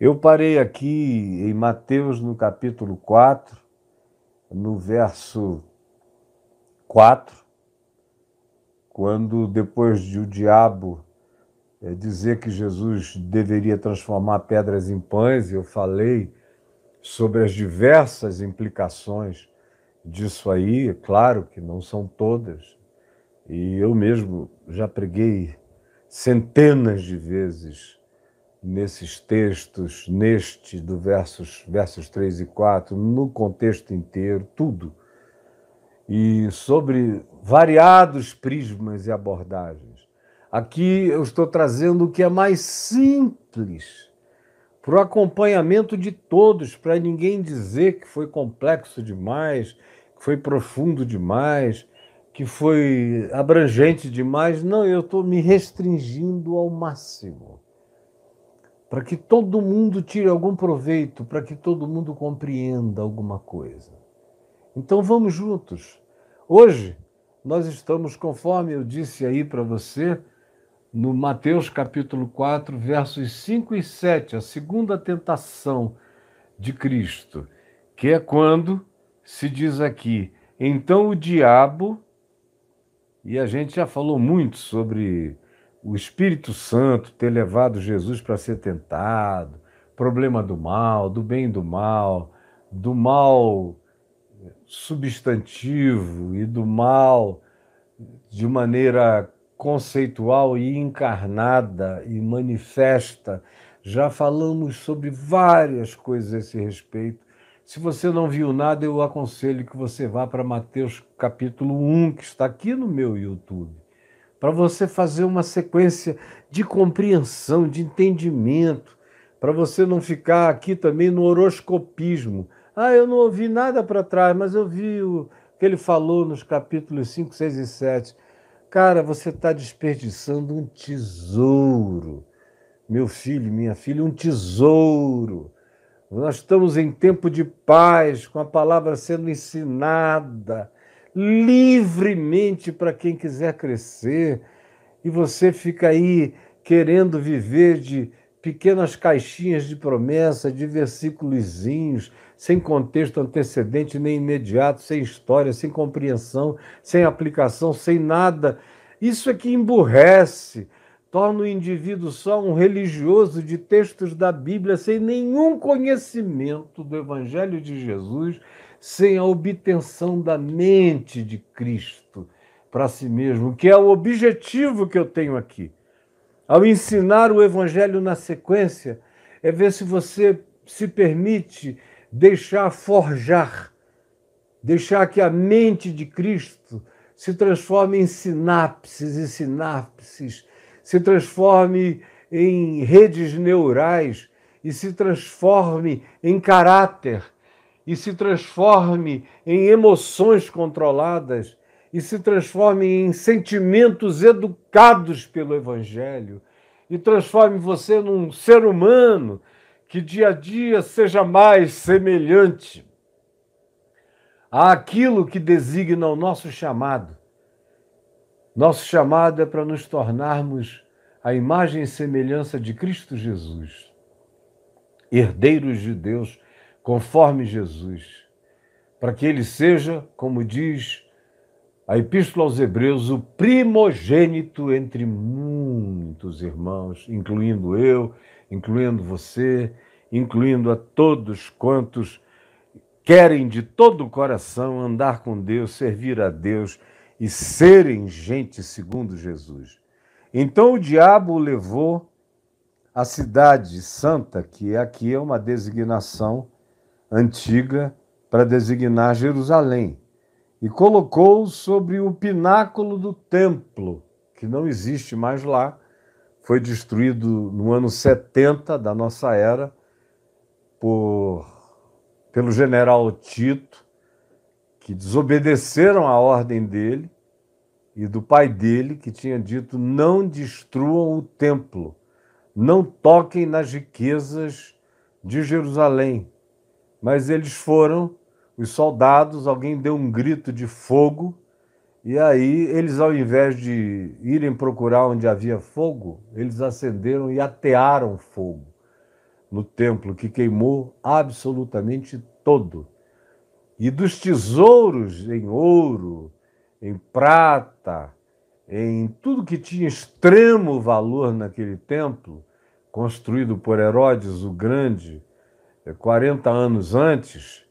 Eu parei aqui em Mateus, no capítulo 4, no verso 4, quando depois de o diabo é, dizer que Jesus deveria transformar pedras em pães, eu falei sobre as diversas implicações disso aí, é claro que não são todas, e eu mesmo já preguei centenas de vezes nesses textos, neste do versos, versos 3 e 4, no contexto inteiro, tudo. E sobre variados prismas e abordagens. Aqui eu estou trazendo o que é mais simples, para o acompanhamento de todos, para ninguém dizer que foi complexo demais, que foi profundo demais, que foi abrangente demais. Não, eu estou me restringindo ao máximo para que todo mundo tire algum proveito, para que todo mundo compreenda alguma coisa. Então vamos juntos. Hoje nós estamos, conforme eu disse aí para você, no Mateus capítulo 4, versos 5 e 7, a segunda tentação de Cristo, que é quando se diz aqui: então o diabo, e a gente já falou muito sobre o Espírito Santo ter levado Jesus para ser tentado, problema do mal, do bem e do mal, do mal substantivo e do mal de maneira conceitual e encarnada e manifesta. Já falamos sobre várias coisas a esse respeito. Se você não viu nada, eu aconselho que você vá para Mateus capítulo 1, que está aqui no meu YouTube para você fazer uma sequência de compreensão, de entendimento, para você não ficar aqui também no horoscopismo. Ah, eu não ouvi nada para trás, mas eu vi o que ele falou nos capítulos 5, 6 e 7. Cara, você está desperdiçando um tesouro. Meu filho, minha filha, um tesouro. Nós estamos em tempo de paz, com a palavra sendo ensinada livremente para quem quiser crescer, e você fica aí querendo viver de pequenas caixinhas de promessa, de versículozinhos, sem contexto antecedente nem imediato, sem história, sem compreensão, sem aplicação, sem nada. Isso é que emburrece, torna o indivíduo só um religioso de textos da Bíblia sem nenhum conhecimento do Evangelho de Jesus sem a obtenção da mente de Cristo para si mesmo, que é o objetivo que eu tenho aqui. Ao ensinar o Evangelho na sequência, é ver se você se permite deixar forjar, deixar que a mente de Cristo se transforme em sinapses e sinapses, se transforme em redes neurais e se transforme em caráter e se transforme em emoções controladas e se transforme em sentimentos educados pelo Evangelho e transforme você num ser humano que dia a dia seja mais semelhante àquilo que designa o nosso chamado. Nosso chamado é para nos tornarmos a imagem e semelhança de Cristo Jesus, herdeiros de Deus conforme Jesus, para que ele seja, como diz a Epístola aos Hebreus, o primogênito entre muitos irmãos, incluindo eu, incluindo você, incluindo a todos quantos querem de todo o coração andar com Deus, servir a Deus e serem gente segundo Jesus. Então o diabo levou à cidade santa, que aqui é uma designação antiga para designar Jerusalém, e colocou sobre o pináculo do templo, que não existe mais lá, foi destruído no ano 70 da nossa era por pelo general Tito, que desobedeceram a ordem dele e do pai dele, que tinha dito: não destruam o templo, não toquem nas riquezas de Jerusalém, mas eles foram, os soldados, alguém deu um grito de fogo, e aí eles, ao invés de irem procurar onde havia fogo, eles acenderam e atearam fogo. no templo, que queimou absolutamente todo. E dos tesouros em ouro, em prata, em tudo que tinha extremo valor naquele templo, construído por Herodes o Grande, 40 anos antes,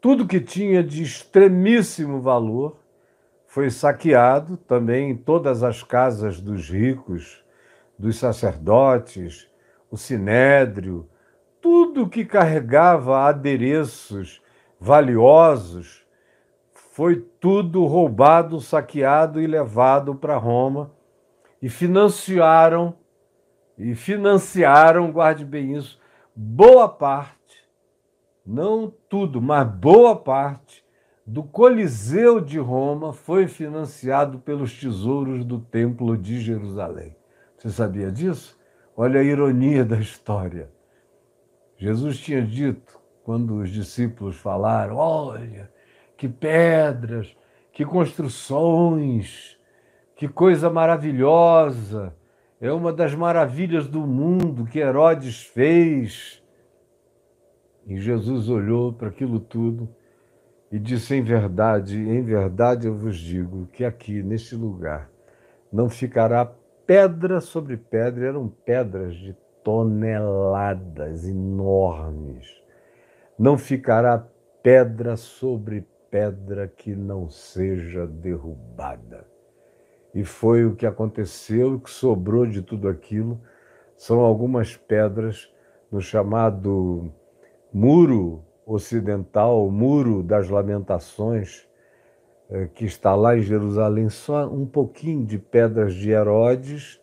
tudo que tinha de extremíssimo valor foi saqueado também em todas as casas dos ricos, dos sacerdotes, o sinédrio, tudo que carregava adereços valiosos foi tudo roubado, saqueado e levado para Roma e financiaram e financiaram, guarde bem isso, boa parte, não tudo, mas boa parte do Coliseu de Roma foi financiado pelos tesouros do Templo de Jerusalém. Você sabia disso? Olha a ironia da história. Jesus tinha dito, quando os discípulos falaram: Olha, que pedras, que construções, que coisa maravilhosa é uma das maravilhas do mundo que Herodes fez. E Jesus olhou para aquilo tudo e disse: Em verdade, em verdade eu vos digo que aqui, neste lugar, não ficará pedra sobre pedra, eram pedras de toneladas enormes. Não ficará pedra sobre pedra que não seja derrubada. E foi o que aconteceu, o que sobrou de tudo aquilo. São algumas pedras no chamado Muro Ocidental, Muro das Lamentações, eh, que está lá em Jerusalém, só um pouquinho de pedras de Herodes,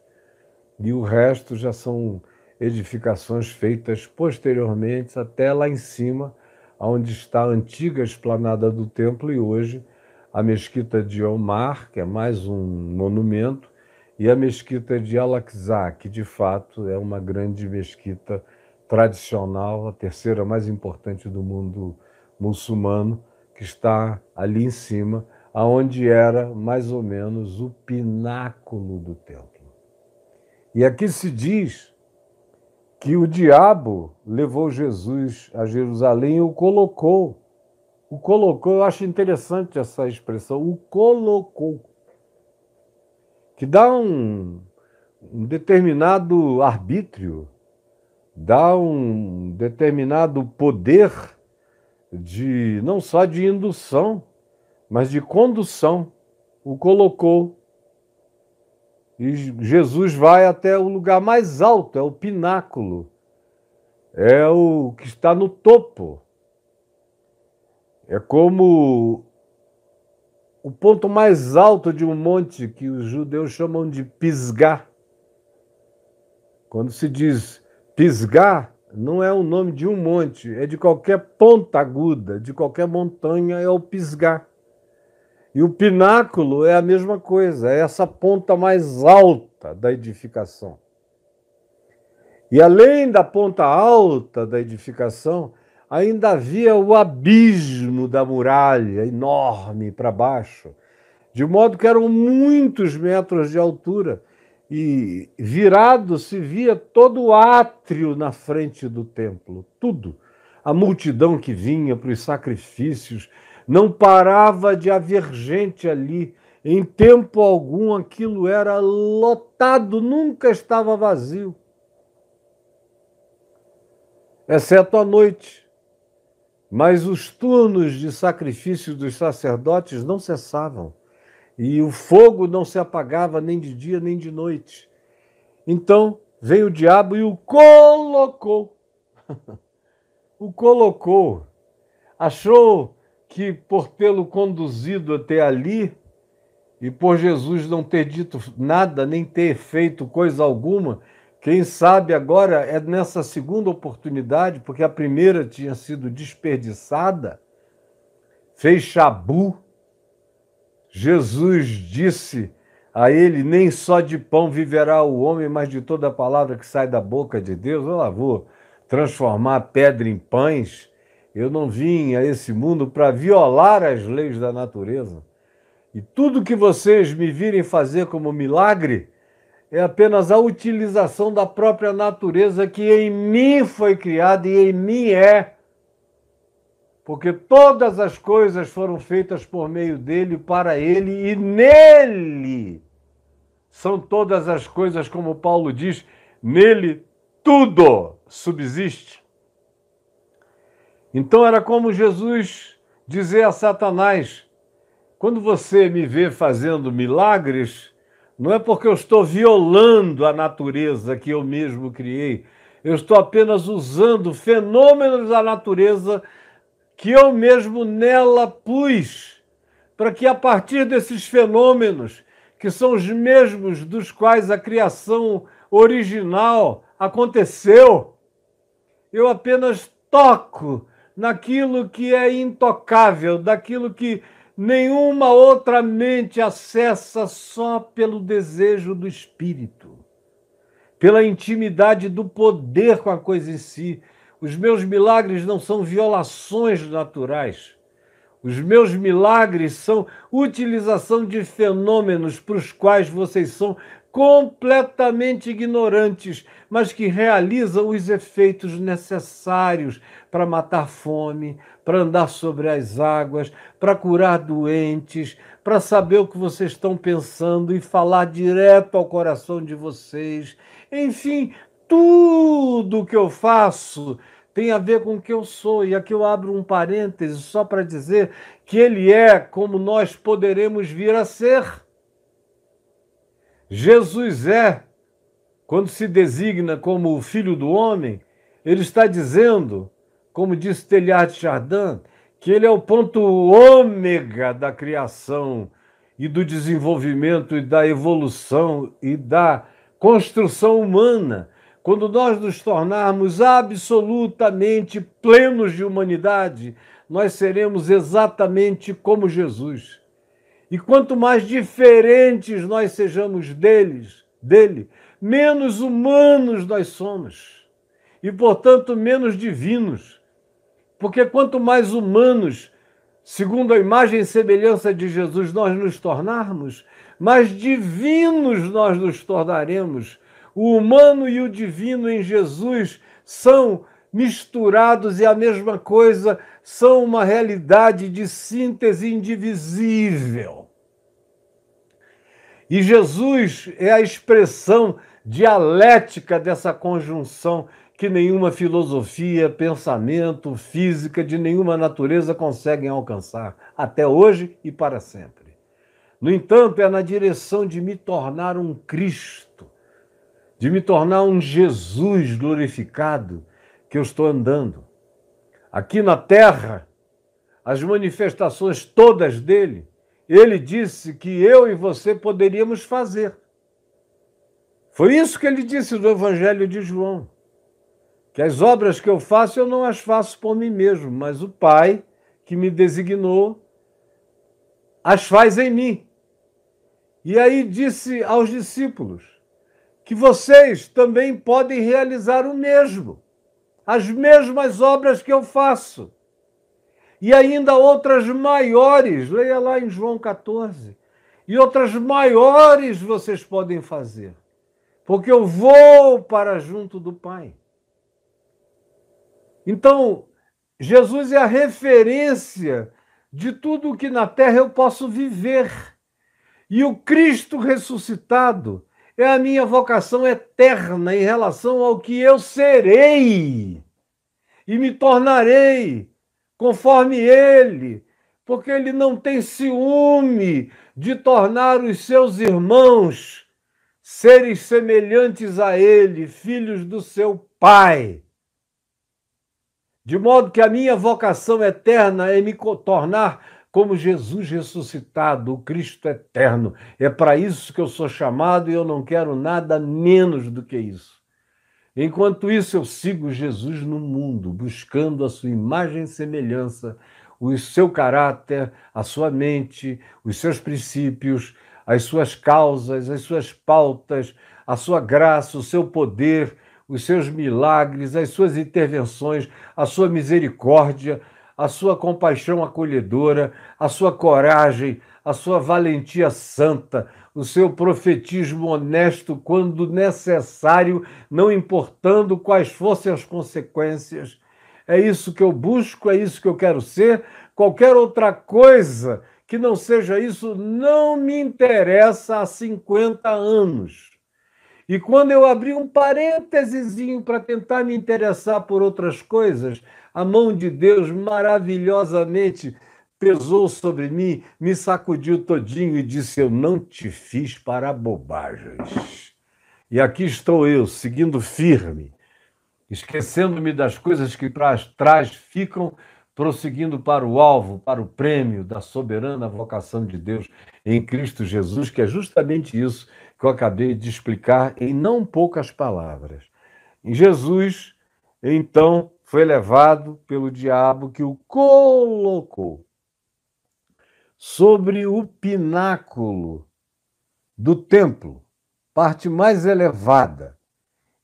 e o resto já são edificações feitas posteriormente até lá em cima, onde está a antiga esplanada do templo e hoje a mesquita de Omar, que é mais um monumento, e a mesquita de Al-Aqsa, que de fato é uma grande mesquita tradicional, a terceira mais importante do mundo muçulmano, que está ali em cima, aonde era mais ou menos o pináculo do templo. E aqui se diz que o diabo levou Jesus a Jerusalém e o colocou o colocou, eu acho interessante essa expressão, o colocou, que dá um, um determinado arbítrio, dá um determinado poder de não só de indução, mas de condução. O colocou. E Jesus vai até o lugar mais alto, é o pináculo, é o que está no topo é como o ponto mais alto de um monte que os judeus chamam de Pisgah. Quando se diz Pisgah, não é o nome de um monte, é de qualquer ponta aguda, de qualquer montanha é o Pisgah. E o pináculo é a mesma coisa, é essa ponta mais alta da edificação. E além da ponta alta da edificação, ainda havia o abismo da muralha, enorme para baixo, de modo que eram muitos metros de altura, e virado se via todo o átrio na frente do templo, tudo. A multidão que vinha para os sacrifícios, não parava de haver gente ali. Em tempo algum aquilo era lotado, nunca estava vazio. Exceto à noite, mas os turnos de sacrifício dos sacerdotes não cessavam, e o fogo não se apagava nem de dia nem de noite. Então veio o diabo e o colocou. o colocou. Achou que por tê-lo conduzido até ali, e por Jesus não ter dito nada, nem ter feito coisa alguma, quem sabe agora é nessa segunda oportunidade, porque a primeira tinha sido desperdiçada, fez chabu. Jesus disse a ele: Nem só de pão viverá o homem, mas de toda a palavra que sai da boca de Deus. Eu lá vou transformar pedra em pães. Eu não vim a esse mundo para violar as leis da natureza. E tudo que vocês me virem fazer como milagre, é apenas a utilização da própria natureza que em mim foi criada e em mim é. Porque todas as coisas foram feitas por meio dele, para ele e nele. São todas as coisas, como Paulo diz, nele tudo subsiste. Então era como Jesus dizer a Satanás: quando você me vê fazendo milagres, não é porque eu estou violando a natureza que eu mesmo criei. Eu estou apenas usando fenômenos da natureza que eu mesmo nela pus, para que a partir desses fenômenos, que são os mesmos dos quais a criação original aconteceu, eu apenas toco naquilo que é intocável, daquilo que nenhuma outra mente acessa só pelo desejo do espírito, pela intimidade do poder com a coisa em si. Os meus milagres não são violações naturais. Os meus milagres são utilização de fenômenos para os quais vocês são completamente ignorantes, mas que realizam os efeitos necessários para matar fome, para andar sobre as águas, para curar doentes, para saber o que vocês estão pensando e falar direto ao coração de vocês. Enfim, tudo que eu faço tem a ver com o que eu sou. E aqui eu abro um parêntese só para dizer que ele é como nós poderemos vir a ser. Jesus é, quando se designa como o filho do homem, ele está dizendo, como disse Teilhard Chardin, que ele é o ponto ômega da criação e do desenvolvimento e da evolução e da construção humana. Quando nós nos tornarmos absolutamente plenos de humanidade, nós seremos exatamente como Jesus. E quanto mais diferentes nós sejamos deles, dele, menos humanos nós somos. E, portanto, menos divinos. Porque quanto mais humanos, segundo a imagem e semelhança de Jesus, nós nos tornarmos, mais divinos nós nos tornaremos. O humano e o divino em Jesus são misturados e a mesma coisa, são uma realidade de síntese indivisível. E Jesus é a expressão dialética dessa conjunção que nenhuma filosofia, pensamento, física de nenhuma natureza conseguem alcançar, até hoje e para sempre. No entanto, é na direção de me tornar um Cristo, de me tornar um Jesus glorificado que eu estou andando. Aqui na terra, as manifestações todas dele ele disse que eu e você poderíamos fazer. Foi isso que ele disse no Evangelho de João. Que as obras que eu faço, eu não as faço por mim mesmo, mas o Pai que me designou as faz em mim. E aí disse aos discípulos que vocês também podem realizar o mesmo, as mesmas obras que eu faço e ainda outras maiores, leia lá em João 14. E outras maiores vocês podem fazer, porque eu vou para junto do Pai. Então, Jesus é a referência de tudo o que na terra eu posso viver. E o Cristo ressuscitado é a minha vocação eterna em relação ao que eu serei e me tornarei conforme ele, porque ele não tem ciúme de tornar os seus irmãos seres semelhantes a ele, filhos do seu Pai. De modo que a minha vocação eterna é me tornar como Jesus ressuscitado, o Cristo eterno. É para isso que eu sou chamado e eu não quero nada menos do que isso. Enquanto isso, eu sigo Jesus no mundo, buscando a sua imagem e semelhança, o seu caráter, a sua mente, os seus princípios, as suas causas, as suas pautas, a sua graça, o seu poder, os seus milagres, as suas intervenções, a sua misericórdia, a sua compaixão acolhedora, a sua coragem, a sua valentia santa, o seu profetismo honesto quando necessário, não importando quais fossem as consequências. É isso que eu busco, é isso que eu quero ser. Qualquer outra coisa que não seja isso não me interessa há 50 anos. E quando eu abri um parênteses para tentar me interessar por outras coisas, a mão de Deus maravilhosamente pesou sobre mim, me sacudiu todinho e disse: Eu não te fiz para bobagens. E aqui estou eu, seguindo firme, esquecendo-me das coisas que para trás ficam, prosseguindo para o alvo, para o prêmio da soberana vocação de Deus em Cristo Jesus, que é justamente isso que eu acabei de explicar em não poucas palavras. Jesus, então, foi levado pelo diabo que o colocou sobre o pináculo do templo, parte mais elevada.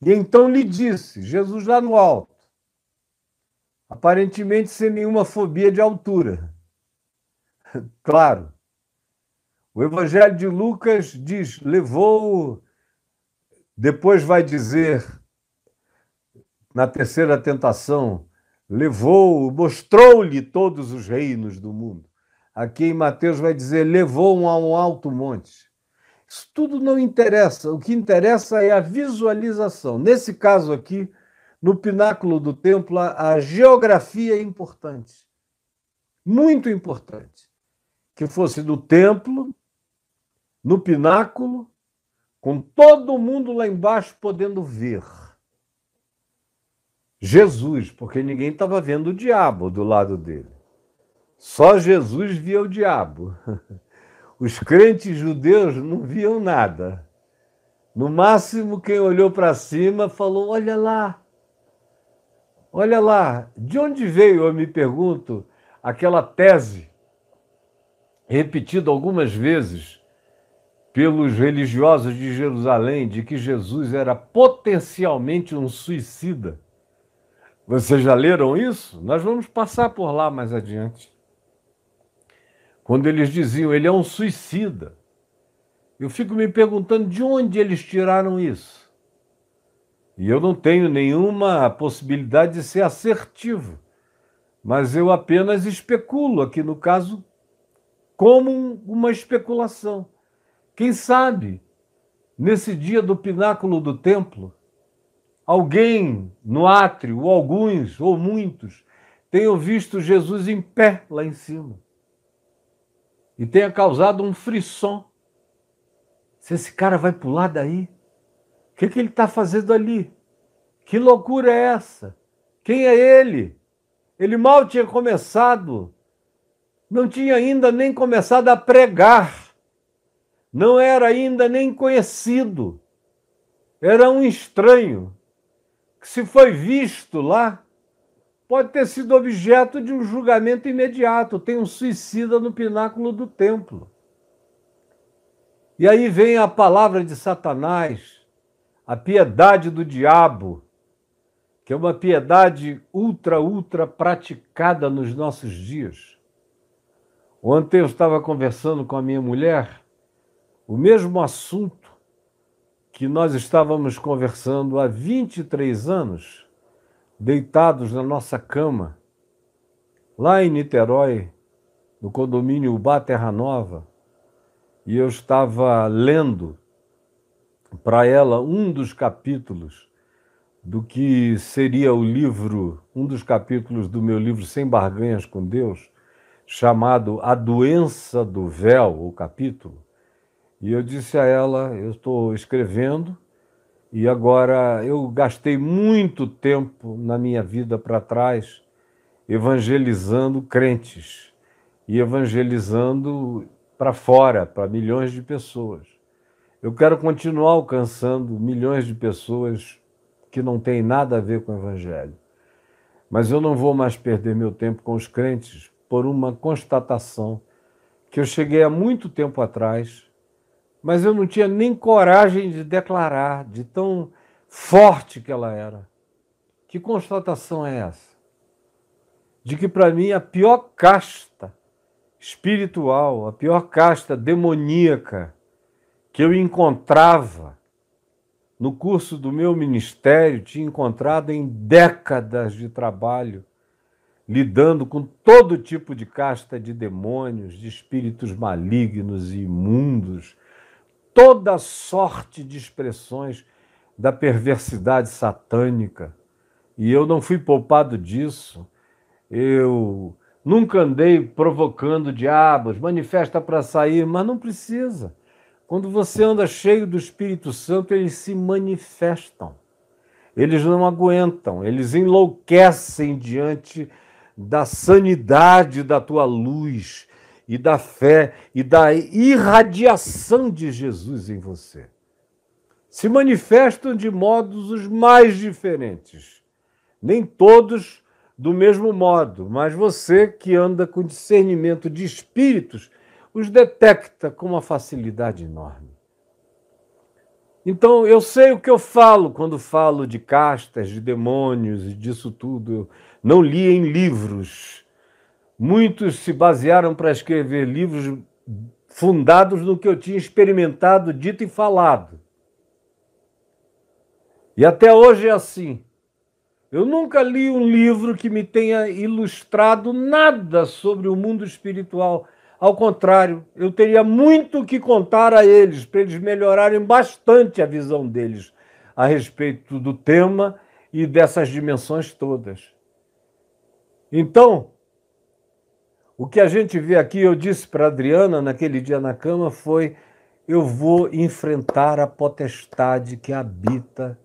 E então lhe disse, Jesus lá no alto, aparentemente sem nenhuma fobia de altura. Claro. O Evangelho de Lucas diz: levou, depois vai dizer, na terceira tentação, levou, mostrou-lhe todos os reinos do mundo. Aqui em Mateus vai dizer: levou-o a um alto monte. Isso tudo não interessa. O que interessa é a visualização. Nesse caso aqui, no pináculo do templo, a geografia é importante. Muito importante. Que fosse no templo, no pináculo, com todo mundo lá embaixo podendo ver. Jesus, porque ninguém estava vendo o diabo do lado dele. Só Jesus via o diabo. Os crentes judeus não viam nada. No máximo, quem olhou para cima falou: Olha lá, olha lá. De onde veio, eu me pergunto, aquela tese repetida algumas vezes pelos religiosos de Jerusalém de que Jesus era potencialmente um suicida? Vocês já leram isso? Nós vamos passar por lá mais adiante quando eles diziam ele é um suicida. Eu fico me perguntando de onde eles tiraram isso. E eu não tenho nenhuma possibilidade de ser assertivo, mas eu apenas especulo aqui no caso como uma especulação. Quem sabe, nesse dia do pináculo do templo, alguém no átrio, ou alguns, ou muitos, tenham visto Jesus em pé lá em cima e tenha causado um frisson. Se esse cara vai pular daí, o que, que ele está fazendo ali? Que loucura é essa? Quem é ele? Ele mal tinha começado, não tinha ainda nem começado a pregar, não era ainda nem conhecido, era um estranho que, se foi visto lá, pode ter sido objeto de um julgamento imediato. Tem um suicida no pináculo do templo. E aí vem a palavra de Satanás, a piedade do diabo, que é uma piedade ultra, ultra praticada nos nossos dias. Ontem eu estava conversando com a minha mulher o mesmo assunto que nós estávamos conversando há 23 anos deitados na nossa cama, lá em Niterói, no condomínio Ubá Terra Nova, e eu estava lendo para ela um dos capítulos do que seria o livro, um dos capítulos do meu livro Sem Barganhas com Deus, chamado A Doença do Véu, o capítulo. E eu disse a ela: eu estou escrevendo e agora eu gastei muito tempo na minha vida para trás evangelizando crentes e evangelizando para fora, para milhões de pessoas. Eu quero continuar alcançando milhões de pessoas que não têm nada a ver com o evangelho. Mas eu não vou mais perder meu tempo com os crentes por uma constatação que eu cheguei há muito tempo atrás mas eu não tinha nem coragem de declarar, de tão forte que ela era. Que constatação é essa? De que para mim a pior casta espiritual, a pior casta demoníaca que eu encontrava no curso do meu ministério, tinha encontrado em décadas de trabalho, lidando com todo tipo de casta de demônios, de espíritos malignos e imundos, toda sorte de expressões da perversidade satânica. E eu não fui poupado disso. Eu nunca andei provocando diabos, manifesta para sair, mas não precisa. Quando você anda cheio do Espírito Santo, eles se manifestam. Eles não aguentam, eles enlouquecem diante da sanidade da tua luz e da fé e da irradiação de Jesus em você. Se manifestam de modos os mais diferentes. Nem todos do mesmo modo, mas você que anda com discernimento de espíritos os detecta com uma facilidade enorme. Então, eu sei o que eu falo quando falo de castas, de demônios e disso tudo. Eu não li em livros. Muitos se basearam para escrever livros fundados no que eu tinha experimentado, dito e falado. E até hoje é assim. Eu nunca li um livro que me tenha ilustrado nada sobre o mundo espiritual ao contrário, eu teria muito que contar a eles, para eles melhorarem bastante a visão deles a respeito do tema e dessas dimensões todas. Então, o que a gente vê aqui, eu disse para Adriana naquele dia na cama, foi: eu vou enfrentar a potestade que habita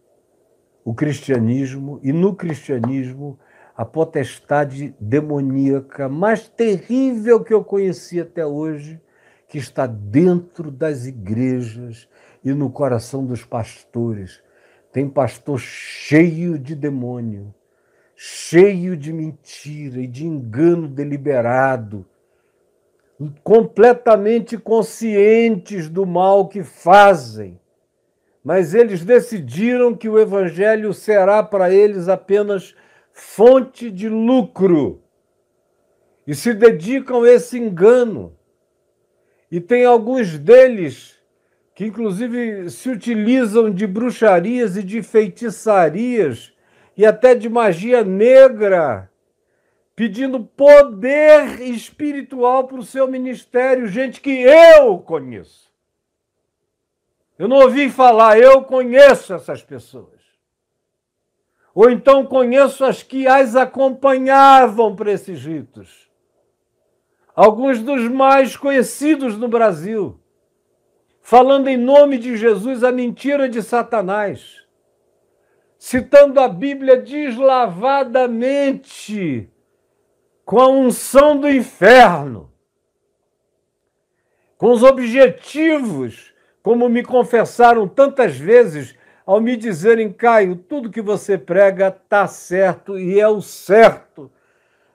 o cristianismo, e no cristianismo a potestade demoníaca mais terrível que eu conheci até hoje, que está dentro das igrejas e no coração dos pastores. Tem pastor cheio de demônio, cheio de mentira e de engano deliberado, completamente conscientes do mal que fazem, mas eles decidiram que o evangelho será para eles apenas fonte de lucro e se dedicam a esse engano. E tem alguns deles que, inclusive, se utilizam de bruxarias e de feitiçarias e até de magia negra, pedindo poder espiritual para o seu ministério, gente que eu conheço. Eu não ouvi falar, eu conheço essas pessoas. Ou então conheço as que as acompanhavam para esses ritos. Alguns dos mais conhecidos no Brasil, falando em nome de Jesus a mentira de Satanás, citando a Bíblia deslavadamente, com a unção do inferno, com os objetivos, como me confessaram tantas vezes ao me dizerem, Caio, tudo que você prega está certo e é o certo,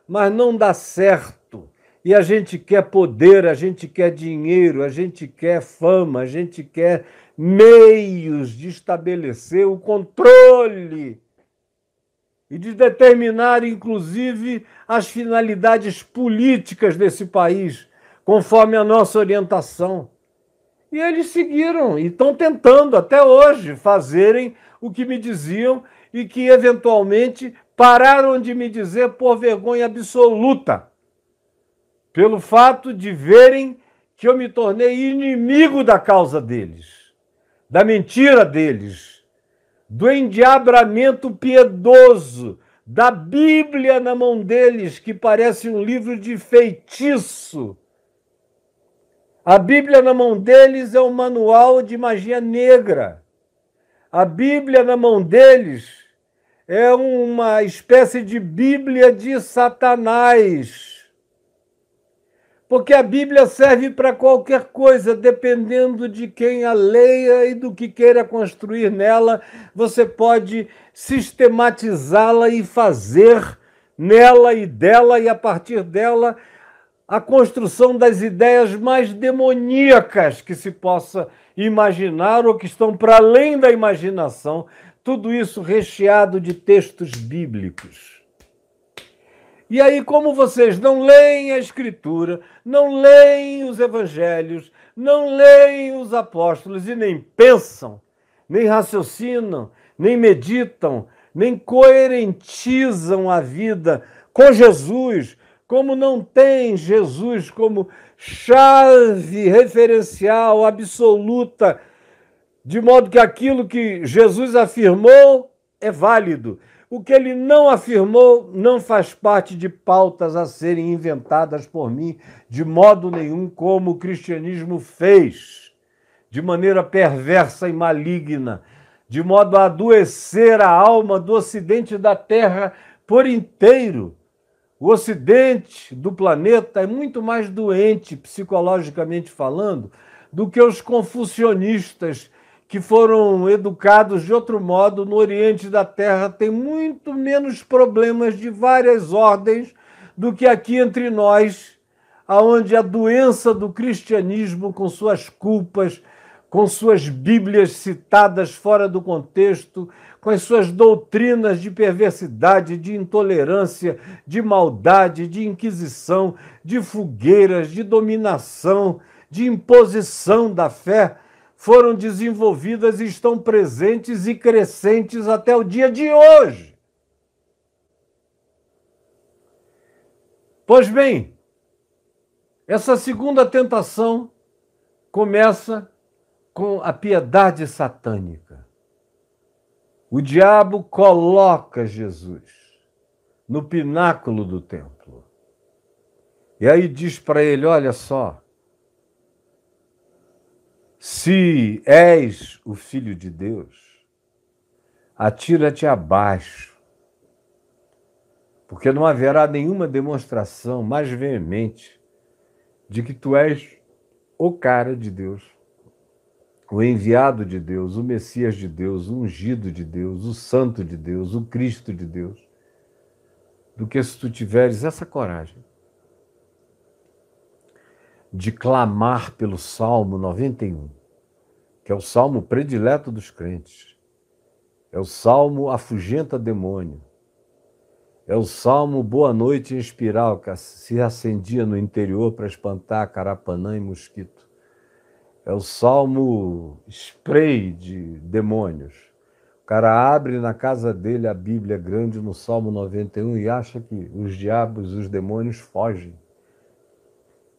mas não dá certo. E a gente quer poder, a gente quer dinheiro, a gente quer fama, a gente quer meios de estabelecer o controle e de determinar, inclusive, as finalidades políticas desse país, conforme a nossa orientação. E eles seguiram e estão tentando até hoje fazerem o que me diziam e que eventualmente pararam de me dizer por vergonha absoluta, pelo fato de verem que eu me tornei inimigo da causa deles, da mentira deles, do endiabramento piedoso, da Bíblia na mão deles, que parece um livro de feitiço a Bíblia na mão deles é um manual de magia negra. A Bíblia na mão deles é uma espécie de Bíblia de Satanás. Porque a Bíblia serve para qualquer coisa, dependendo de quem a leia e do que queira construir nela, você pode sistematizá-la e fazer nela e dela e a partir dela a construção das ideias mais demoníacas que se possa imaginar ou que estão para além da imaginação, tudo isso recheado de textos bíblicos. E aí, como vocês não leem a Escritura, não leem os Evangelhos, não leem os apóstolos e nem pensam, nem raciocinam, nem meditam, nem coerentizam a vida com Jesus, como não tem Jesus como chave referencial absoluta, de modo que aquilo que Jesus afirmou é válido. O que ele não afirmou não faz parte de pautas a serem inventadas por mim, de modo nenhum, como o cristianismo fez, de maneira perversa e maligna, de modo a adoecer a alma do ocidente da terra por inteiro. O ocidente do planeta é muito mais doente, psicologicamente falando, do que os confucionistas que foram educados de outro modo no Oriente da Terra têm muito menos problemas de várias ordens do que aqui entre nós, aonde a doença do cristianismo, com suas culpas, com suas Bíblias citadas fora do contexto, com as suas doutrinas de perversidade, de intolerância, de maldade, de inquisição, de fogueiras, de dominação, de imposição da fé, foram desenvolvidas e estão presentes e crescentes até o dia de hoje. Pois bem, essa segunda tentação começa com a piedade satânica. O diabo coloca Jesus no pináculo do templo. E aí diz para ele: Olha só, se és o filho de Deus, atira-te abaixo, porque não haverá nenhuma demonstração mais veemente de que tu és o cara de Deus, o enviado de Deus, o Messias de Deus, o ungido de Deus, o santo de Deus, o Cristo de Deus, do que se tu tiveres essa coragem de clamar pelo Salmo 91, que é o salmo predileto dos crentes. É o salmo afugenta demônio. É o salmo Boa Noite em espiral, que se acendia no interior para espantar carapanã e mosquito. É o salmo spray de demônios. O cara abre na casa dele a Bíblia grande no Salmo 91 e acha que os diabos, os demônios fogem.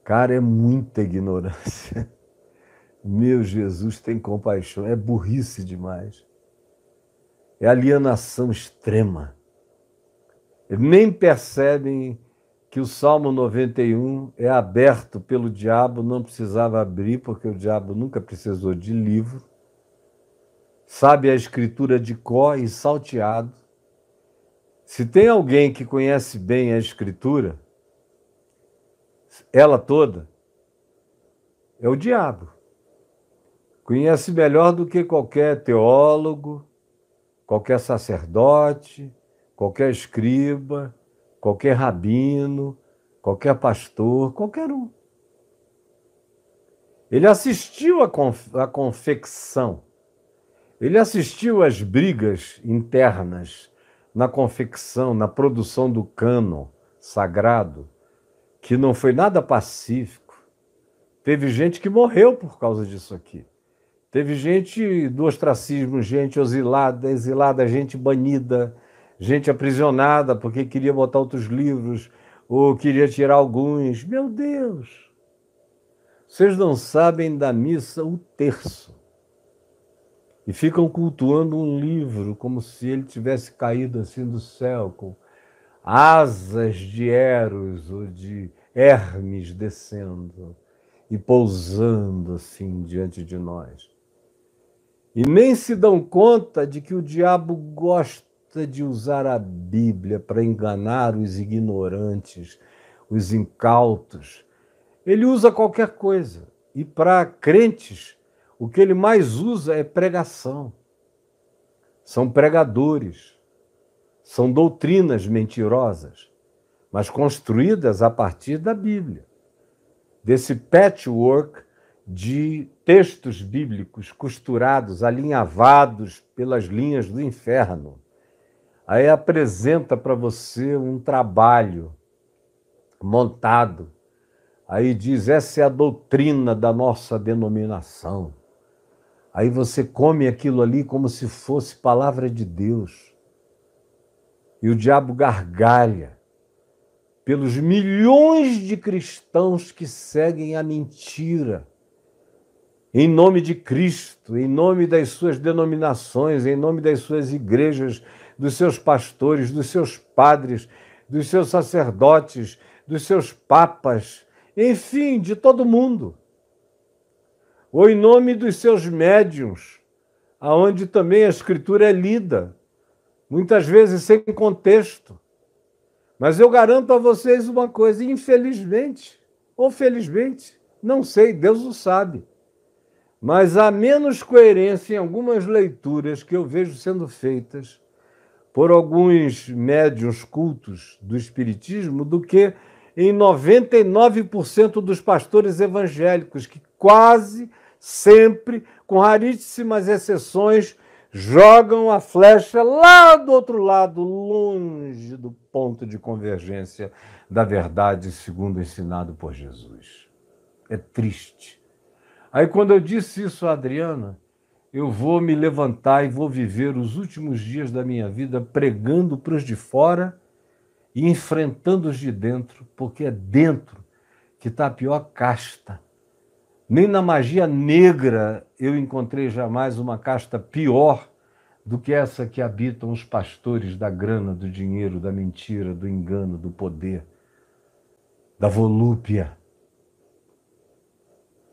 Cara, é muita ignorância. Meu Jesus tem compaixão. É burrice demais. É alienação extrema. Nem percebem que o Salmo 91 é aberto pelo diabo, não precisava abrir, porque o diabo nunca precisou de livro. Sabe a escritura de có e salteado. Se tem alguém que conhece bem a escritura, ela toda, é o diabo. Conhece melhor do que qualquer teólogo, qualquer sacerdote, qualquer escriba, qualquer rabino, qualquer pastor, qualquer um. Ele assistiu à conf confecção, ele assistiu às brigas internas na confecção, na produção do cano sagrado que não foi nada pacífico. Teve gente que morreu por causa disso aqui. Teve gente do ostracismo, gente exilada, exilada, gente banida, gente aprisionada porque queria botar outros livros ou queria tirar alguns. Meu Deus! Vocês não sabem da missa o terço. E ficam cultuando um livro como se ele tivesse caído assim do céu, com asas de Eros ou de Hermes descendo e pousando assim diante de nós. E nem se dão conta de que o diabo gosta de usar a Bíblia para enganar os ignorantes, os incautos. Ele usa qualquer coisa. E para crentes, o que ele mais usa é pregação. São pregadores. São doutrinas mentirosas mas construídas a partir da Bíblia, desse patchwork de textos bíblicos costurados, alinhavados pelas linhas do inferno, Aí apresenta para você um trabalho montado. Aí diz: essa é a doutrina da nossa denominação. Aí você come aquilo ali como se fosse palavra de Deus. E o diabo gargalha pelos milhões de cristãos que seguem a mentira. Em nome de Cristo, em nome das suas denominações, em nome das suas igrejas, dos seus pastores, dos seus padres, dos seus sacerdotes, dos seus papas, enfim, de todo mundo. Ou em nome dos seus médiums, aonde também a escritura é lida, muitas vezes sem contexto. Mas eu garanto a vocês uma coisa, infelizmente, ou felizmente, não sei, Deus o sabe. Mas há menos coerência em algumas leituras que eu vejo sendo feitas por alguns médiuns cultos do Espiritismo do que em 99% dos pastores evangélicos, que quase sempre, com raríssimas exceções, jogam a flecha lá do outro lado, longe do ponto de convergência da verdade, segundo ensinado por Jesus. É triste. Aí, quando eu disse isso a Adriana, eu vou me levantar e vou viver os últimos dias da minha vida pregando para os de fora e enfrentando os de dentro, porque é dentro que está a pior casta. Nem na magia negra eu encontrei jamais uma casta pior do que essa que habitam os pastores da grana, do dinheiro, da mentira, do engano, do poder, da volúpia,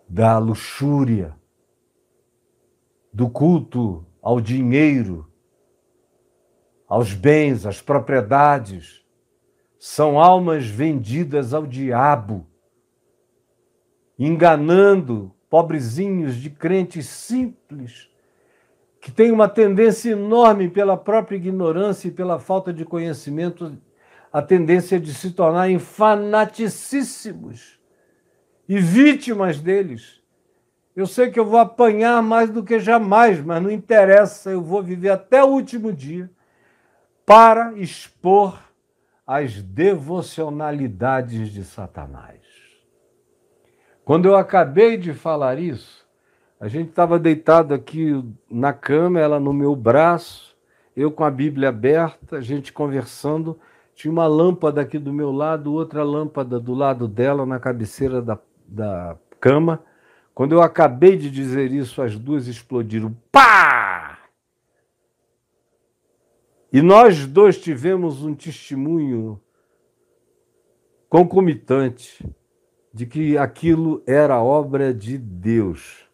da luxúria do culto ao dinheiro, aos bens, às propriedades, são almas vendidas ao diabo, enganando pobrezinhos de crentes simples, que têm uma tendência enorme pela própria ignorância e pela falta de conhecimento, a tendência de se tornarem fanaticíssimos e vítimas deles eu sei que eu vou apanhar mais do que jamais, mas não interessa, eu vou viver até o último dia para expor as devocionalidades de Satanás. Quando eu acabei de falar isso, a gente estava deitado aqui na cama, ela no meu braço, eu com a Bíblia aberta, a gente conversando. Tinha uma lâmpada aqui do meu lado, outra lâmpada do lado dela, na cabeceira da, da cama. Quando eu acabei de dizer isso, as duas explodiram. Pá! E nós dois tivemos um testemunho concomitante de que aquilo era obra de Deus.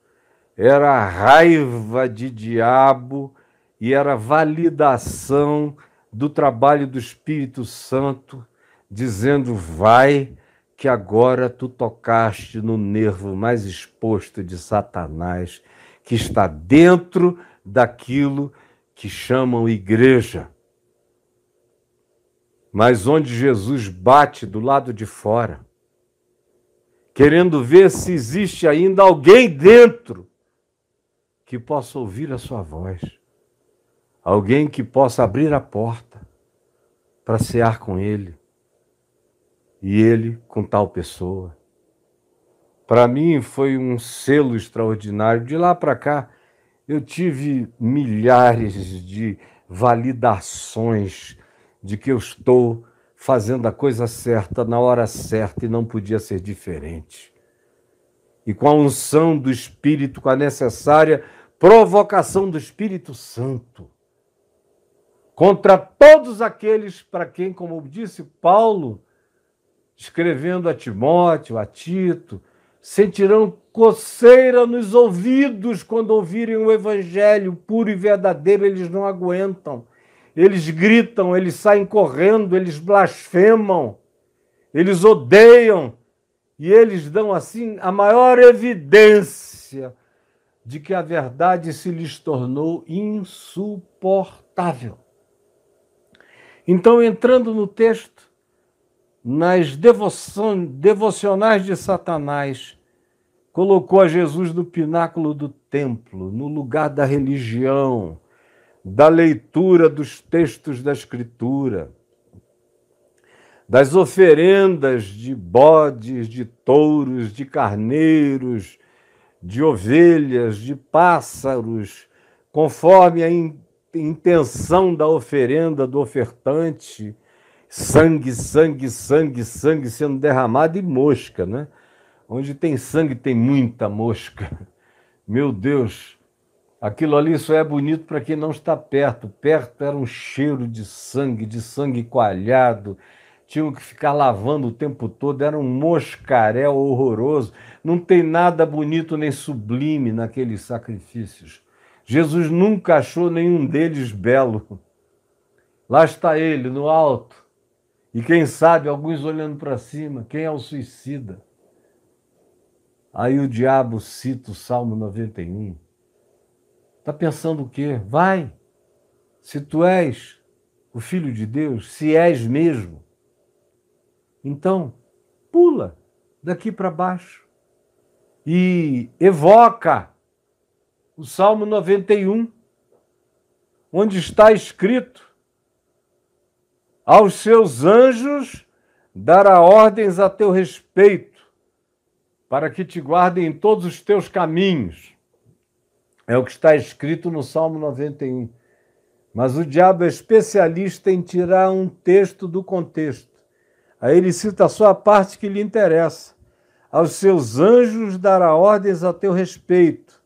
Era raiva de diabo e era validação do trabalho do Espírito Santo, dizendo: vai que agora tu tocaste no nervo mais exposto de Satanás, que está dentro daquilo que chamam igreja. Mas onde Jesus bate do lado de fora, querendo ver se existe ainda alguém dentro que possa ouvir a sua voz, alguém que possa abrir a porta para cear com ele e ele com tal pessoa. Para mim foi um selo extraordinário. De lá para cá, eu tive milhares de validações de que eu estou fazendo a coisa certa na hora certa e não podia ser diferente. E com a unção do Espírito, com a necessária provocação do Espírito Santo, contra todos aqueles para quem, como disse Paulo, escrevendo a Timóteo, a Tito, sentirão coceira nos ouvidos quando ouvirem o evangelho puro e verdadeiro, eles não aguentam. Eles gritam, eles saem correndo, eles blasfemam, eles odeiam e eles dão assim a maior evidência de que a verdade se lhes tornou insuportável. Então, entrando no texto, nas devoção, devocionais de Satanás, colocou a Jesus no pináculo do templo, no lugar da religião, da leitura dos textos da Escritura, das oferendas de bodes, de touros, de carneiros, de ovelhas, de pássaros, conforme a intenção da oferenda do ofertante, sangue, sangue, sangue, sangue sendo derramado e mosca, né? Onde tem sangue tem muita mosca. Meu Deus, aquilo ali só é bonito para quem não está perto. Perto era um cheiro de sangue, de sangue coalhado. Tinham que ficar lavando o tempo todo, era um moscaréu horroroso. Não tem nada bonito nem sublime naqueles sacrifícios. Jesus nunca achou nenhum deles belo. Lá está ele, no alto. E quem sabe, alguns olhando para cima, quem é o suicida? Aí o diabo cita o Salmo 91. Está pensando o quê? Vai. Se tu és o filho de Deus, se és mesmo, então pula daqui para baixo e evoca o Salmo 91, onde está escrito: Aos seus anjos dará ordens a teu respeito, para que te guardem em todos os teus caminhos. É o que está escrito no Salmo 91. Mas o diabo é especialista em tirar um texto do contexto. Aí ele cita só a parte que lhe interessa. Aos seus anjos dará ordens a teu respeito,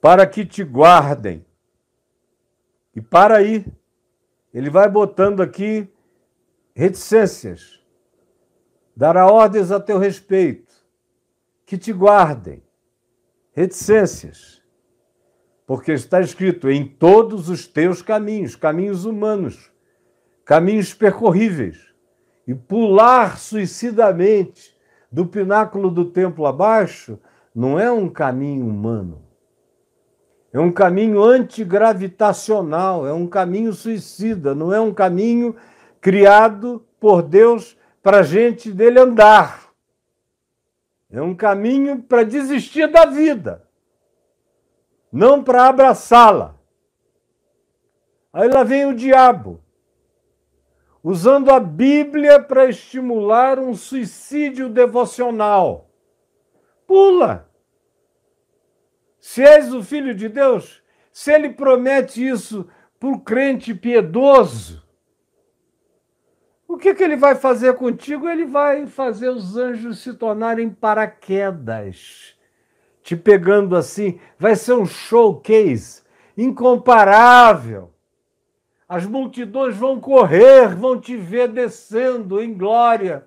para que te guardem. E para aí, ele vai botando aqui reticências. Dará ordens a teu respeito, que te guardem. Reticências. Porque está escrito em todos os teus caminhos, caminhos humanos, caminhos percorríveis. E pular suicidamente do pináculo do templo abaixo não é um caminho humano é um caminho antigravitacional, é um caminho suicida, não é um caminho criado por Deus para a gente dele andar. É um caminho para desistir da vida, não para abraçá-la. Aí lá vem o diabo, usando a Bíblia para estimular um suicídio devocional. Pula! Se és o filho de Deus, se ele promete isso para o crente piedoso, o que, que ele vai fazer contigo? Ele vai fazer os anjos se tornarem paraquedas, te pegando assim. Vai ser um showcase incomparável. As multidões vão correr, vão te ver descendo em glória,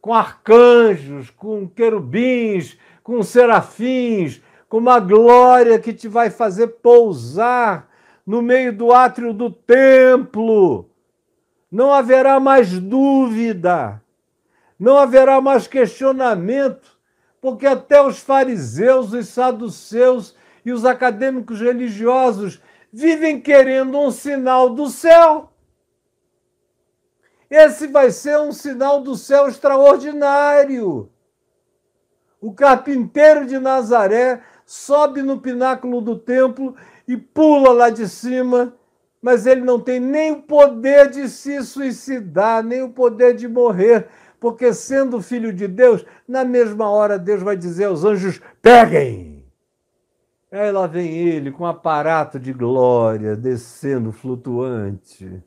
com arcanjos, com querubins, com serafins, com uma glória que te vai fazer pousar no meio do átrio do templo. Não haverá mais dúvida, não haverá mais questionamento, porque até os fariseus, os saduceus e os acadêmicos religiosos vivem querendo um sinal do céu. Esse vai ser um sinal do céu extraordinário. O carpinteiro de Nazaré sobe no pináculo do templo e pula lá de cima, mas ele não tem nem o poder de se suicidar, nem o poder de morrer, porque sendo filho de Deus, na mesma hora Deus vai dizer aos anjos: peguem! Aí lá vem ele com um aparato de glória descendo flutuante,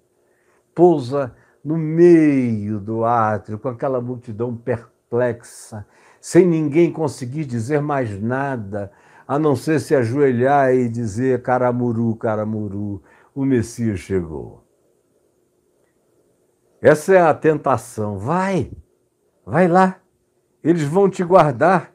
pousa no meio do átrio com aquela multidão perplexa, sem ninguém conseguir dizer mais nada a não ser se ajoelhar e dizer caramuru, caramuru, o Messias chegou. Essa é a tentação. Vai, vai lá. Eles vão te guardar.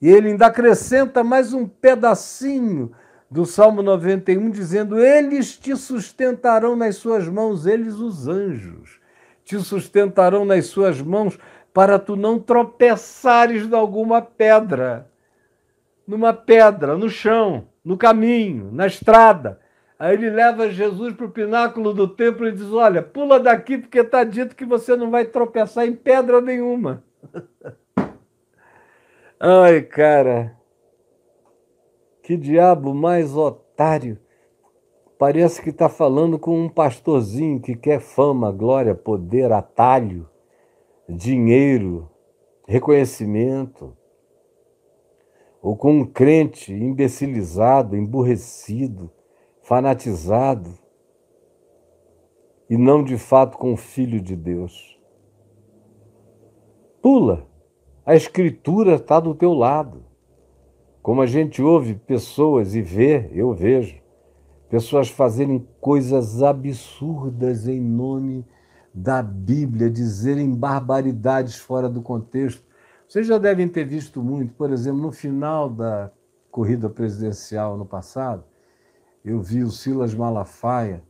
E ele ainda acrescenta mais um pedacinho do Salmo 91, dizendo: Eles te sustentarão nas suas mãos, eles os anjos, te sustentarão nas suas mãos para tu não tropeçares de alguma pedra numa pedra, no chão, no caminho, na estrada. Aí ele leva Jesus para o pináculo do templo e diz: Olha, pula daqui, porque está dito que você não vai tropeçar em pedra nenhuma. Ai, cara, que diabo mais otário. Parece que está falando com um pastorzinho que quer fama, glória, poder, atalho, dinheiro, reconhecimento. Ou com um crente imbecilizado, emburrecido, fanatizado. E não de fato com o Filho de Deus. Pula. A Escritura está do teu lado. Como a gente ouve pessoas e vê, eu vejo, pessoas fazerem coisas absurdas em nome da Bíblia, dizerem barbaridades fora do contexto. Vocês já devem ter visto muito, por exemplo, no final da corrida presidencial no passado, eu vi o Silas Malafaia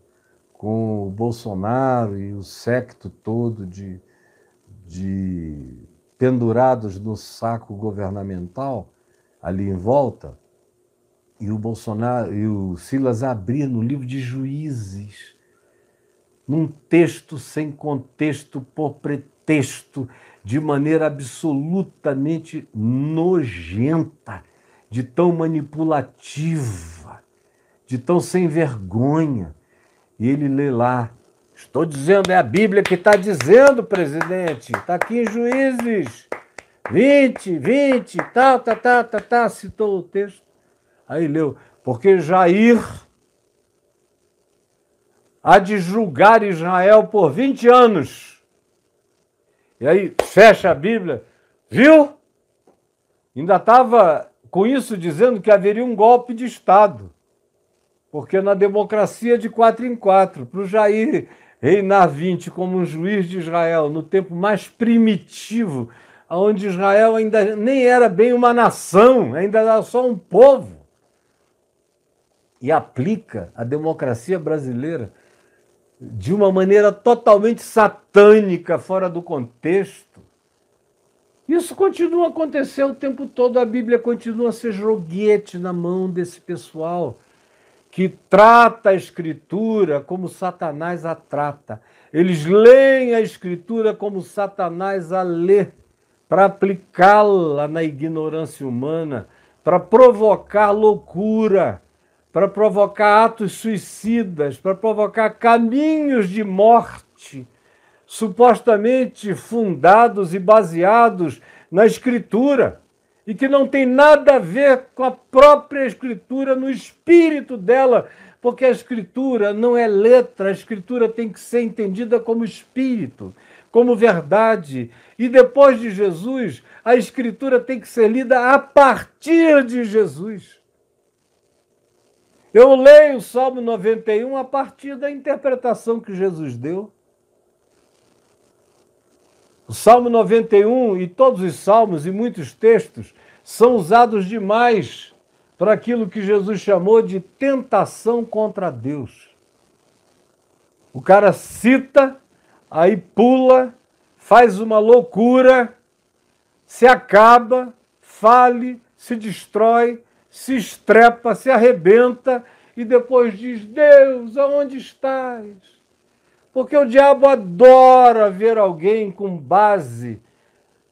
com o Bolsonaro e o secto todo de, de pendurados no saco governamental, ali em volta, e o Bolsonaro e o Silas abrir no livro de Juízes, num texto sem contexto, por pretexto, de maneira absolutamente nojenta, de tão manipulativa, de tão sem vergonha. E ele lê lá Estou dizendo, é a Bíblia que está dizendo, presidente. Está aqui em Juízes 20, 20, tal, tá, tá, tá, tá, citou o texto. Aí leu, porque Jair há de julgar Israel por 20 anos. E aí fecha a Bíblia, viu? Ainda estava com isso dizendo que haveria um golpe de Estado. Porque na democracia de quatro em quatro, para o Jair reinar 20 como um juiz de Israel no tempo mais primitivo, onde Israel ainda nem era bem uma nação, ainda era só um povo. E aplica a democracia brasileira de uma maneira totalmente satânica, fora do contexto. Isso continua a acontecer o tempo todo, a Bíblia continua a ser joguete na mão desse pessoal que trata a Escritura como Satanás a trata. Eles leem a Escritura como Satanás a lê, para aplicá-la na ignorância humana, para provocar loucura, para provocar atos suicidas, para provocar caminhos de morte, supostamente fundados e baseados na Escritura e que não tem nada a ver com a própria Escritura, no espírito dela, porque a Escritura não é letra, a Escritura tem que ser entendida como espírito, como verdade. E depois de Jesus, a Escritura tem que ser lida a partir de Jesus. Eu leio o Salmo 91 a partir da interpretação que Jesus deu. O Salmo 91 e todos os salmos e muitos textos são usados demais para aquilo que Jesus chamou de tentação contra Deus. O cara cita, aí pula, faz uma loucura, se acaba, fale, se destrói, se estrepa, se arrebenta e depois diz: Deus, aonde estás? Porque o diabo adora ver alguém com base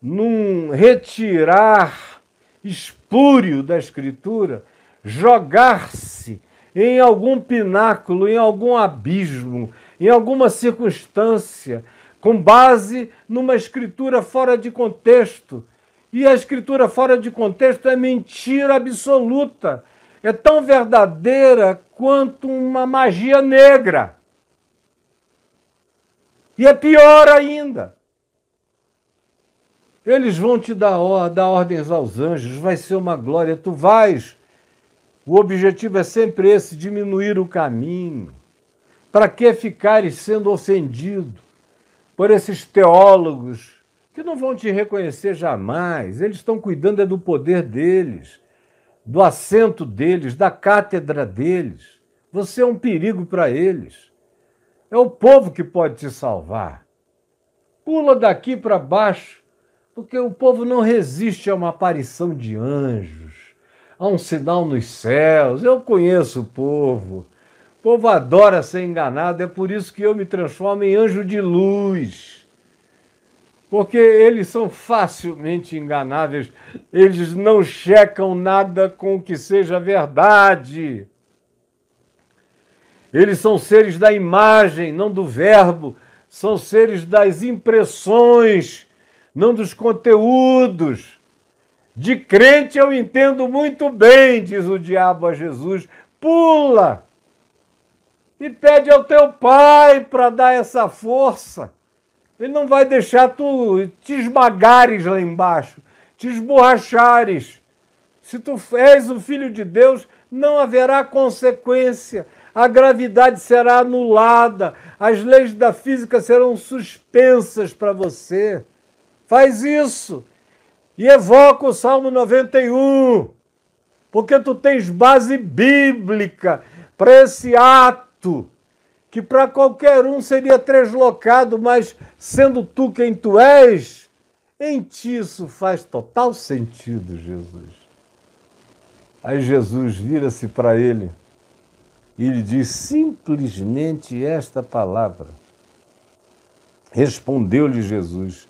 num retirar espúrio da Escritura, jogar-se em algum pináculo, em algum abismo, em alguma circunstância, com base numa escritura fora de contexto. E a escritura fora de contexto é mentira absoluta. É tão verdadeira quanto uma magia negra. E é pior ainda. Eles vão te dar, dar ordens aos anjos, vai ser uma glória, tu vais. O objetivo é sempre esse: diminuir o caminho. Para que ficares sendo ofendido por esses teólogos que não vão te reconhecer jamais? Eles estão cuidando é do poder deles, do assento deles, da cátedra deles. Você é um perigo para eles. É o povo que pode te salvar. Pula daqui para baixo, porque o povo não resiste a uma aparição de anjos, a um sinal nos céus. Eu conheço o povo. O povo adora ser enganado, é por isso que eu me transformo em anjo de luz. porque eles são facilmente enganáveis, eles não checam nada com o que seja verdade. Eles são seres da imagem, não do verbo, são seres das impressões, não dos conteúdos. De crente eu entendo muito bem, diz o diabo a Jesus. Pula e pede ao teu pai para dar essa força. Ele não vai deixar tu te esmagares lá embaixo, te esborrachares. Se tu és o filho de Deus, não haverá consequência. A gravidade será anulada, as leis da física serão suspensas para você. Faz isso. E evoca o Salmo 91, porque tu tens base bíblica para esse ato que para qualquer um seria translocado, mas sendo tu quem tu és, em ti isso faz total sentido, Jesus. Aí Jesus vira-se para ele e lhe diz simplesmente esta palavra. Respondeu-lhe Jesus: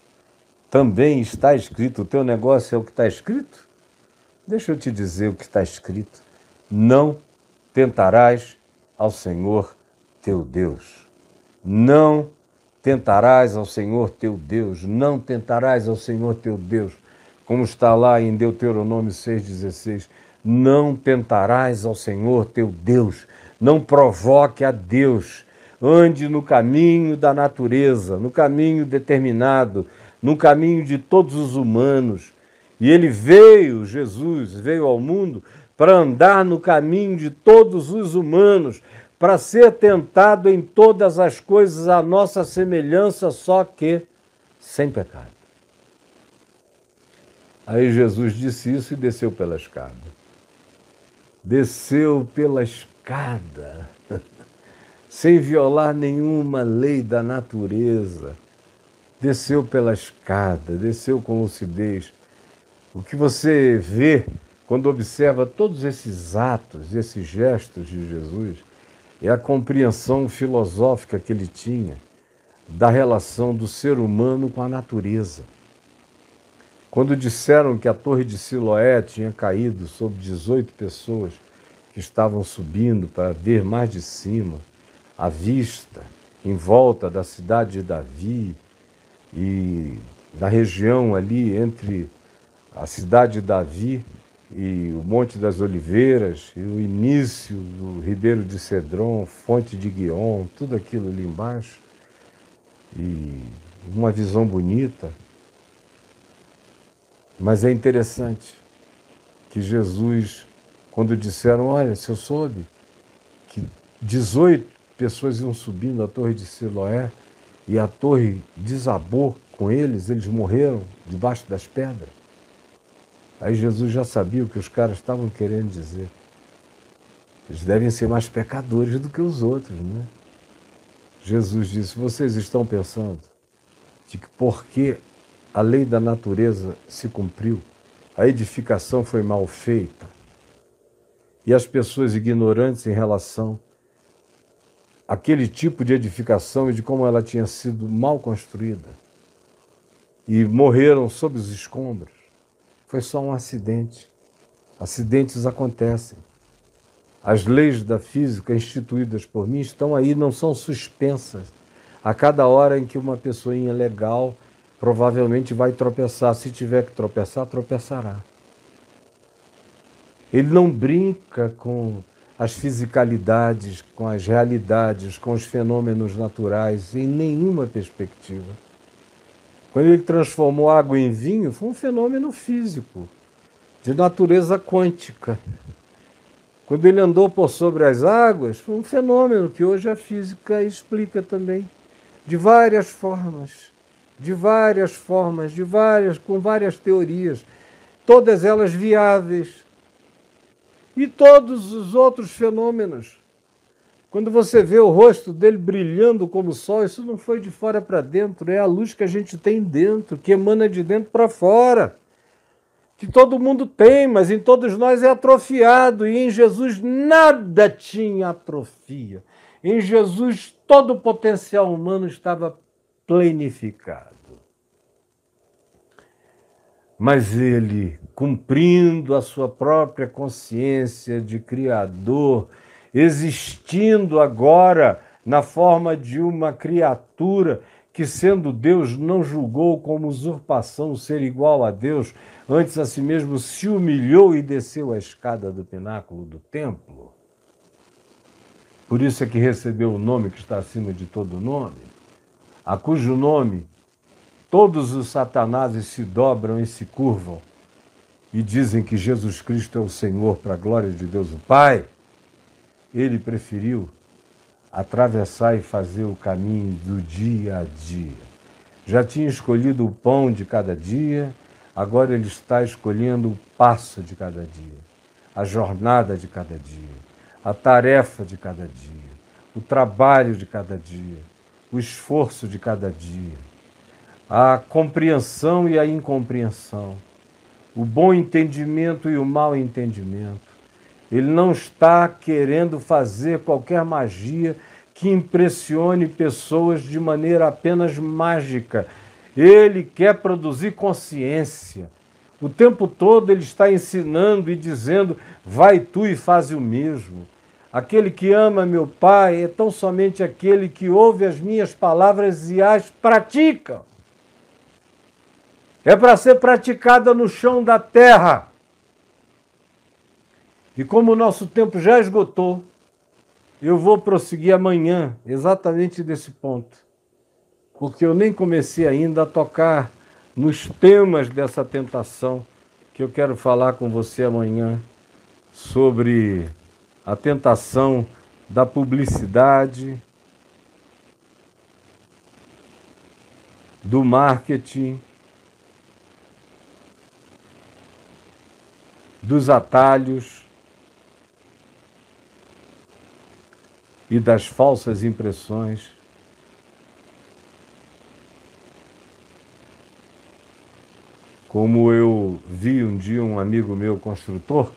Também está escrito, o teu negócio é o que está escrito? Deixa eu te dizer o que está escrito. Não tentarás ao Senhor teu Deus. Não tentarás ao Senhor teu Deus, não tentarás ao Senhor teu Deus, como está lá em Deuteronômio 6,16. Não tentarás ao Senhor teu Deus, não provoque a Deus. Ande no caminho da natureza, no caminho determinado, no caminho de todos os humanos. E ele veio, Jesus veio ao mundo para andar no caminho de todos os humanos, para ser tentado em todas as coisas à nossa semelhança, só que sem pecado. Aí Jesus disse isso e desceu pela escada. Desceu pela escada, sem violar nenhuma lei da natureza. Desceu pela escada, desceu com lucidez. O que você vê quando observa todos esses atos, esses gestos de Jesus, é a compreensão filosófica que ele tinha da relação do ser humano com a natureza. Quando disseram que a torre de Siloé tinha caído sobre 18 pessoas estavam subindo para ver mais de cima a vista em volta da cidade de Davi e na região ali entre a cidade de Davi e o Monte das Oliveiras, e o início do Ribeiro de Cedron, Fonte de Guion, tudo aquilo ali embaixo, e uma visão bonita. Mas é interessante que Jesus, quando disseram, olha, se eu soube que 18 pessoas iam subindo a torre de Siloé e a torre desabou com eles, eles morreram debaixo das pedras. Aí Jesus já sabia o que os caras estavam querendo dizer. Eles devem ser mais pecadores do que os outros, né? Jesus disse: Vocês estão pensando de que porque a lei da natureza se cumpriu, a edificação foi mal feita e as pessoas ignorantes em relação àquele tipo de edificação e de como ela tinha sido mal construída e morreram sob os escombros foi só um acidente. Acidentes acontecem. As leis da física instituídas por mim estão aí, não são suspensas. A cada hora em que uma pessoinha legal provavelmente vai tropeçar, se tiver que tropeçar, tropeçará. Ele não brinca com as fisicalidades, com as realidades, com os fenômenos naturais, em nenhuma perspectiva. Quando ele transformou água em vinho, foi um fenômeno físico, de natureza quântica. Quando ele andou por sobre as águas, foi um fenômeno que hoje a física explica também, de várias formas, de várias formas, de várias, com várias teorias, todas elas viáveis. E todos os outros fenômenos quando você vê o rosto dele brilhando como o sol, isso não foi de fora para dentro, é a luz que a gente tem dentro, que emana de dentro para fora. Que todo mundo tem, mas em todos nós é atrofiado, e em Jesus nada tinha atrofia. Em Jesus todo o potencial humano estava plenificado. Mas ele, cumprindo a sua própria consciência de Criador, existindo agora na forma de uma criatura que, sendo Deus, não julgou como usurpação ser igual a Deus, antes a si mesmo se humilhou e desceu a escada do pináculo do templo. Por isso é que recebeu o nome que está acima de todo nome, a cujo nome todos os satanases se dobram e se curvam e dizem que Jesus Cristo é o Senhor para a glória de Deus o Pai. Ele preferiu atravessar e fazer o caminho do dia a dia. Já tinha escolhido o pão de cada dia, agora ele está escolhendo o passo de cada dia, a jornada de cada dia, a tarefa de cada dia, o trabalho de cada dia, o esforço de cada dia, a compreensão e a incompreensão, o bom entendimento e o mau entendimento ele não está querendo fazer qualquer magia que impressione pessoas de maneira apenas mágica. Ele quer produzir consciência. O tempo todo ele está ensinando e dizendo: vai tu e faz o mesmo. Aquele que ama meu Pai é tão somente aquele que ouve as minhas palavras e as pratica. É para ser praticada no chão da terra. E como o nosso tempo já esgotou, eu vou prosseguir amanhã, exatamente desse ponto. Porque eu nem comecei ainda a tocar nos temas dessa tentação que eu quero falar com você amanhã sobre a tentação da publicidade, do marketing, dos atalhos e das falsas impressões. Como eu vi um dia um amigo meu construtor,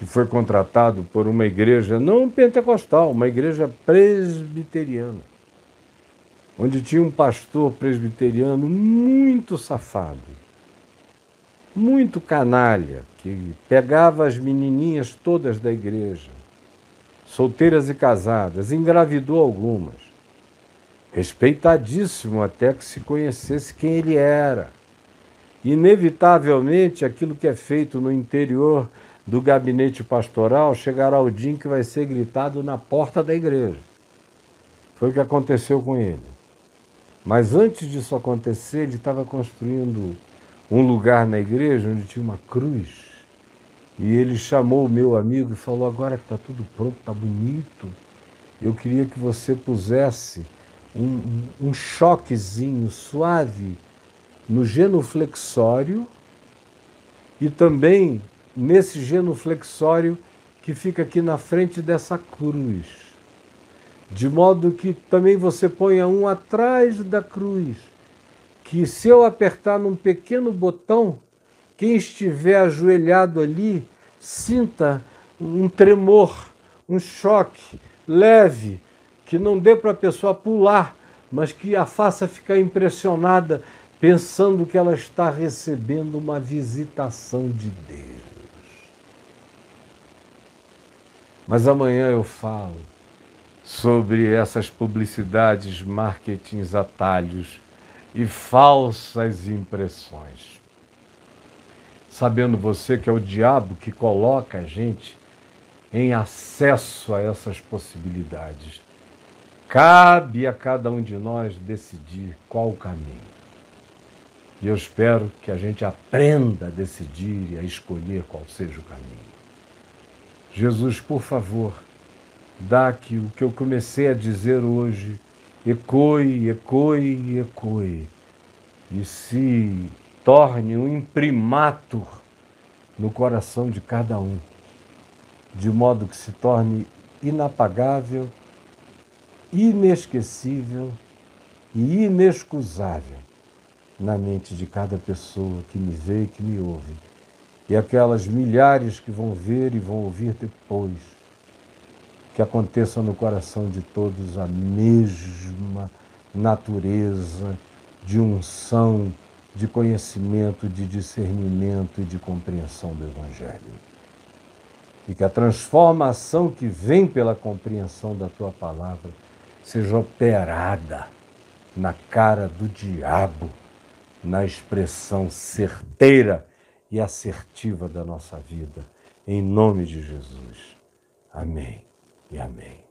que foi contratado por uma igreja, não pentecostal, uma igreja presbiteriana, onde tinha um pastor presbiteriano muito safado, muito canalha, que pegava as menininhas todas da igreja, solteiras e casadas, engravidou algumas. Respeitadíssimo até que se conhecesse quem ele era. Inevitavelmente, aquilo que é feito no interior do gabinete pastoral chegará o dia em que vai ser gritado na porta da igreja. Foi o que aconteceu com ele. Mas antes disso acontecer, ele estava construindo um lugar na igreja onde tinha uma cruz e ele chamou o meu amigo e falou: agora que está tudo pronto, está bonito, eu queria que você pusesse um, um choquezinho suave no genuflexório e também nesse genuflexório que fica aqui na frente dessa cruz. De modo que também você ponha um atrás da cruz, que se eu apertar num pequeno botão, quem estiver ajoelhado ali, sinta um tremor, um choque leve, que não dê para a pessoa pular, mas que a faça ficar impressionada, pensando que ela está recebendo uma visitação de Deus. Mas amanhã eu falo sobre essas publicidades, marketings, atalhos e falsas impressões sabendo você que é o diabo que coloca a gente em acesso a essas possibilidades. Cabe a cada um de nós decidir qual o caminho. E eu espero que a gente aprenda a decidir e a escolher qual seja o caminho. Jesus, por favor, dá que o que eu comecei a dizer hoje ecoe, ecoe, ecoe. E se torne um imprimatur no coração de cada um, de modo que se torne inapagável, inesquecível e inexcusável na mente de cada pessoa que me vê e que me ouve, e aquelas milhares que vão ver e vão ouvir depois, que aconteça no coração de todos a mesma natureza de unção de conhecimento, de discernimento e de compreensão do Evangelho. E que a transformação que vem pela compreensão da tua palavra seja operada na cara do diabo, na expressão certeira e assertiva da nossa vida. Em nome de Jesus. Amém e amém.